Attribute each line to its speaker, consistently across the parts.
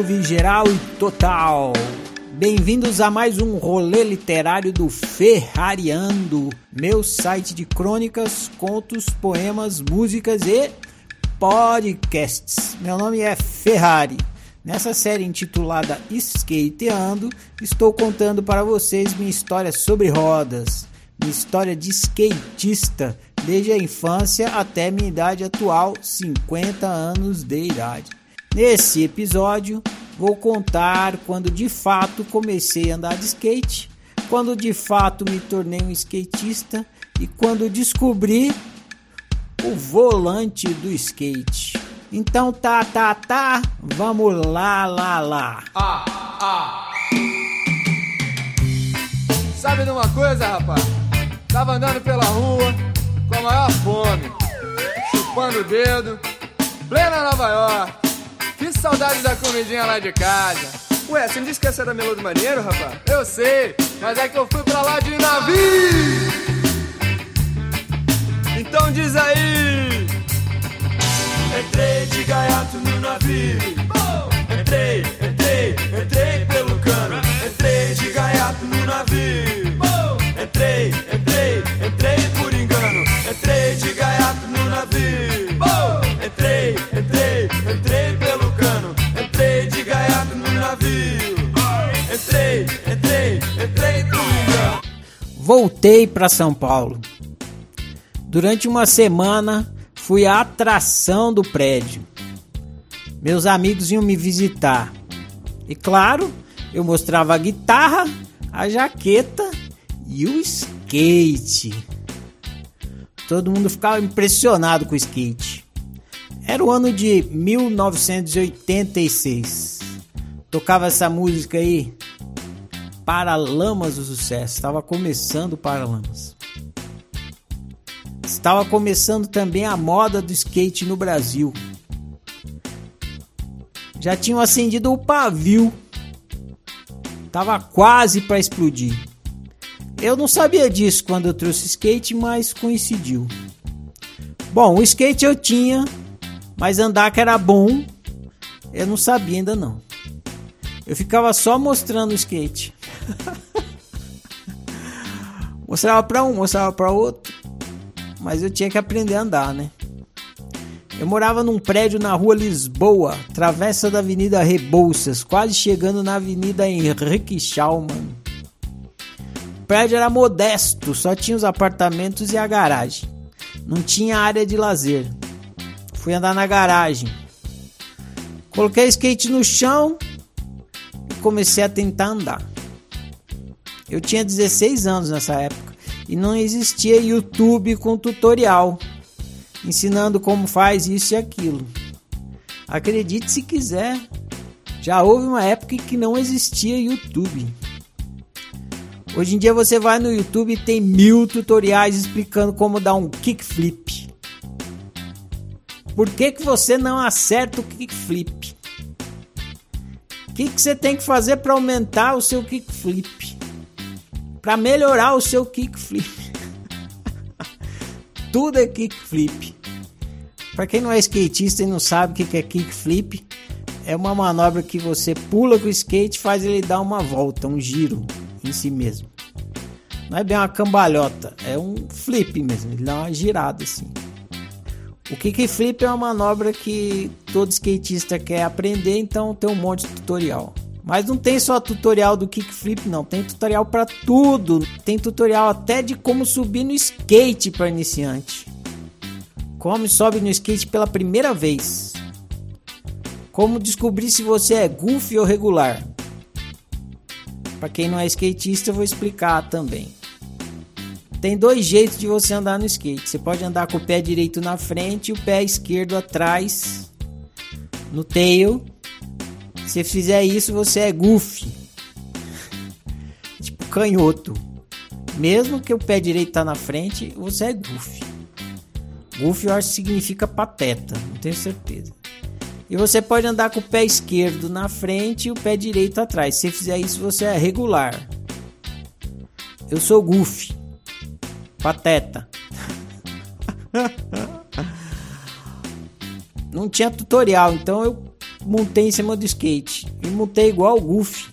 Speaker 1: Salve geral e total! Bem-vindos a mais um rolê literário do Ferrariando, meu site de crônicas, contos, poemas, músicas e podcasts. Meu nome é Ferrari. Nessa série intitulada Skateando, estou contando para vocês minha história sobre rodas, minha história de skatista, desde a infância até minha idade atual, 50 anos de idade. Nesse episódio, vou contar quando de fato comecei a andar de skate, quando de fato me tornei um skatista e quando descobri o volante do skate. Então tá, tá, tá, vamos lá, lá, lá.
Speaker 2: Ah, ah. Sabe de uma coisa, rapaz? Tava andando pela rua com a maior fome, chupando o dedo, plena Nova York. Que saudade da comidinha lá de casa.
Speaker 3: Ué, você não disse que essa era melô do maneiro, rapaz?
Speaker 2: Eu sei, mas é que eu fui pra lá de navio. Então diz aí.
Speaker 4: Entrei de gaiato no navio. Entrei,
Speaker 1: Voltei para São Paulo. Durante uma semana fui a atração do prédio. Meus amigos iam me visitar. E claro, eu mostrava a guitarra, a jaqueta e o skate. Todo mundo ficava impressionado com o skate. Era o ano de 1986. Tocava essa música aí, Paralamas do Sucesso. Estava começando Paralamas. Estava começando também a moda do skate no Brasil. Já tinham acendido o pavio. Tava quase para explodir. Eu não sabia disso quando eu trouxe skate, mas coincidiu. Bom, o skate eu tinha, mas andar que era bom, eu não sabia ainda não. Eu ficava só mostrando o skate. mostrava para um, mostrava para outro mas eu tinha que aprender a andar, né? Eu morava num prédio na rua Lisboa, travessa da Avenida Rebouças, quase chegando na Avenida Henrique Schaumann. O prédio era modesto, só tinha os apartamentos e a garagem. Não tinha área de lazer. Fui andar na garagem. Coloquei skate no chão e comecei a tentar andar. Eu tinha 16 anos nessa época e não existia YouTube com tutorial ensinando como faz isso e aquilo. Acredite se quiser, já houve uma época em que não existia YouTube. Hoje em dia você vai no YouTube e tem mil tutoriais explicando como dar um kickflip. Por que, que você não acerta o kickflip? O que, que você tem que fazer para aumentar o seu kickflip? Para melhorar o seu kickflip? Tudo é kickflip. Para quem não é skatista e não sabe o que é kickflip, é uma manobra que você pula com o skate e faz ele dar uma volta, um giro em si mesmo. Não é bem uma cambalhota, é um flip mesmo, ele dá uma girada assim. O kickflip é uma manobra que todo skatista quer aprender, então tem um monte de tutorial. Mas não tem só tutorial do kickflip, não. Tem tutorial para tudo. Tem tutorial até de como subir no skate para iniciante. Como sobe no skate pela primeira vez. Como descobrir se você é goofy ou regular. Para quem não é skatista, eu vou explicar também. Tem dois jeitos de você andar no skate. Você pode andar com o pé direito na frente e o pé esquerdo atrás no tail se fizer isso, você é goofy. tipo canhoto. Mesmo que o pé direito tá na frente, você é goofy. Goofy eu acho que significa pateta, não tenho certeza. E você pode andar com o pé esquerdo na frente e o pé direito atrás. Se fizer isso, você é regular. Eu sou goofy. Pateta. não tinha tutorial, então eu montei em cima do skate. E montei igual o Goofy.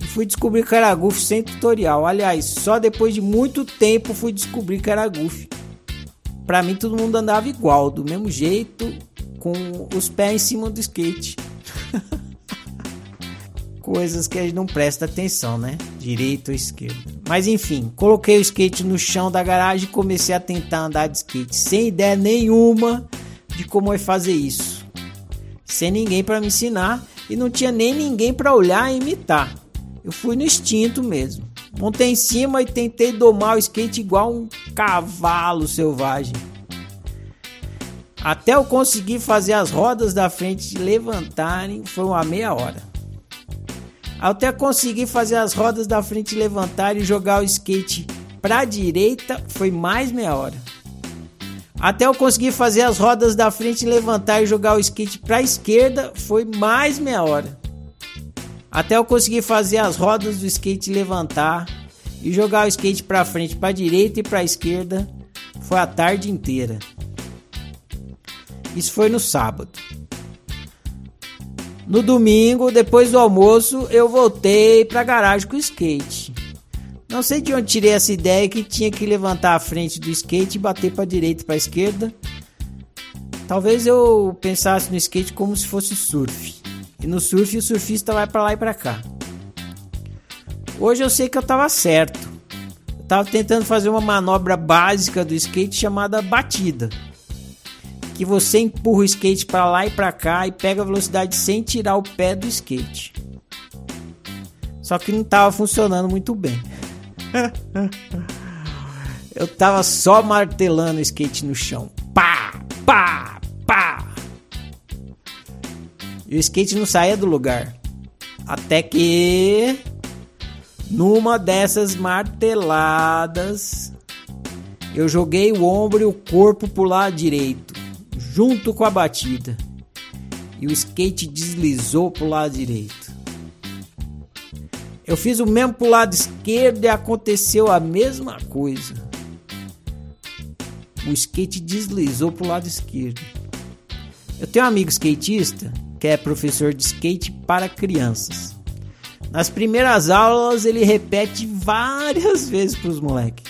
Speaker 1: E fui descobrir que era Goofy sem tutorial. Aliás, só depois de muito tempo fui descobrir que era Goofy. Pra mim todo mundo andava igual, do mesmo jeito, com os pés em cima do skate. Coisas que a gente não presta atenção, né? Direito ou esquerdo. Mas enfim, coloquei o skate no chão da garagem e comecei a tentar andar de skate, sem ideia nenhuma de como é fazer isso. Sem ninguém para me ensinar e não tinha nem ninguém para olhar e imitar. Eu fui no instinto mesmo. Montei em cima e tentei domar o skate igual um cavalo selvagem. Até eu conseguir fazer as rodas da frente levantarem, foi uma meia hora. Até conseguir fazer as rodas da frente levantarem e jogar o skate para a direita, foi mais meia hora. Até eu conseguir fazer as rodas da frente levantar e jogar o skate para a esquerda, foi mais meia hora. Até eu conseguir fazer as rodas do skate levantar e jogar o skate para frente, para direita e para esquerda, foi a tarde inteira. Isso foi no sábado. No domingo, depois do almoço, eu voltei para a garagem com o skate. Não sei de onde tirei essa ideia que tinha que levantar a frente do skate e bater para direita e para esquerda. Talvez eu pensasse no skate como se fosse surf. E no surf o surfista vai para lá e para cá. Hoje eu sei que eu estava certo. Eu estava tentando fazer uma manobra básica do skate chamada batida que você empurra o skate para lá e para cá e pega a velocidade sem tirar o pé do skate. Só que não estava funcionando muito bem. Eu tava só martelando o skate no chão. Pá, pá, pá. E o skate não saía do lugar. Até que numa dessas marteladas eu joguei o ombro e o corpo pro lado direito junto com a batida. E o skate deslizou pro lado direito. Eu fiz o mesmo pro lado esquerdo e aconteceu a mesma coisa. O skate deslizou pro lado esquerdo. Eu tenho um amigo skatista que é professor de skate para crianças. Nas primeiras aulas ele repete várias vezes para os moleques.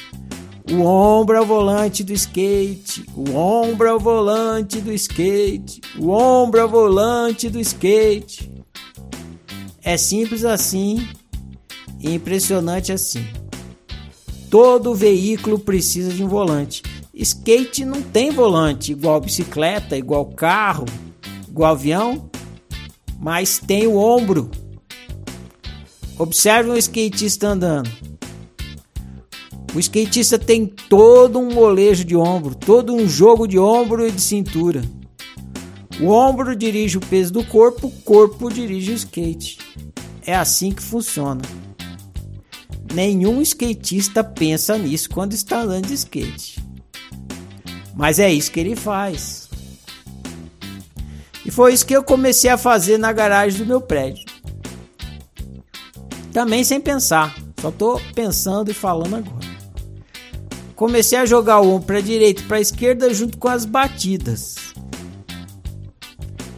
Speaker 1: O ombro é o volante do skate. O ombro é o volante do skate. O ombro é o volante do skate. É simples assim e impressionante assim. Todo veículo precisa de um volante. Skate não tem volante, igual bicicleta, igual carro, igual avião, mas tem o ombro. Observe um skatista andando. O skatista tem todo um molejo de ombro, todo um jogo de ombro e de cintura. O ombro dirige o peso do corpo, o corpo dirige o skate. É assim que funciona. Nenhum skatista pensa nisso quando está andando de skate. Mas é isso que ele faz. E foi isso que eu comecei a fazer na garagem do meu prédio. Também sem pensar, só tô pensando e falando agora. Comecei a jogar o ombro para direita e para esquerda junto com as batidas.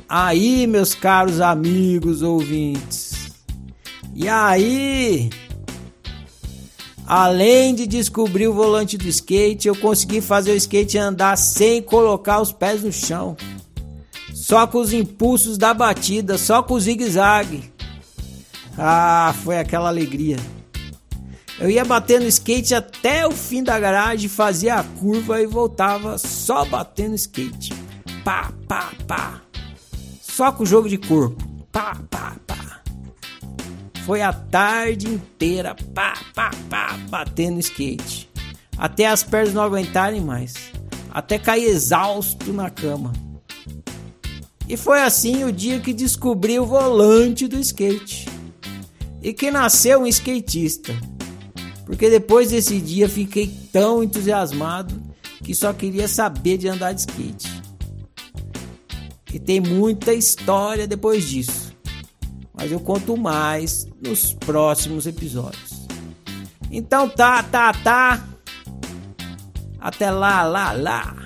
Speaker 1: Aí, meus caros amigos ouvintes. E aí, além de descobrir o volante do skate, eu consegui fazer o skate andar sem colocar os pés no chão. Só com os impulsos da batida, só com o zigue-zague. Ah, foi aquela alegria. Eu ia batendo skate até o fim da garagem, fazia a curva e voltava só batendo skate. Pá, pá, pá. Só com o jogo de corpo. Pá, pá. Foi a tarde inteira, pá, pá, pá, batendo skate. Até as pernas não aguentarem mais. Até cair exausto na cama. E foi assim o dia que descobri o volante do skate. E que nasceu um skatista. Porque depois desse dia fiquei tão entusiasmado que só queria saber de andar de skate. E tem muita história depois disso. Mas eu conto mais nos próximos episódios. Então tá, tá, tá. Até lá, lá, lá.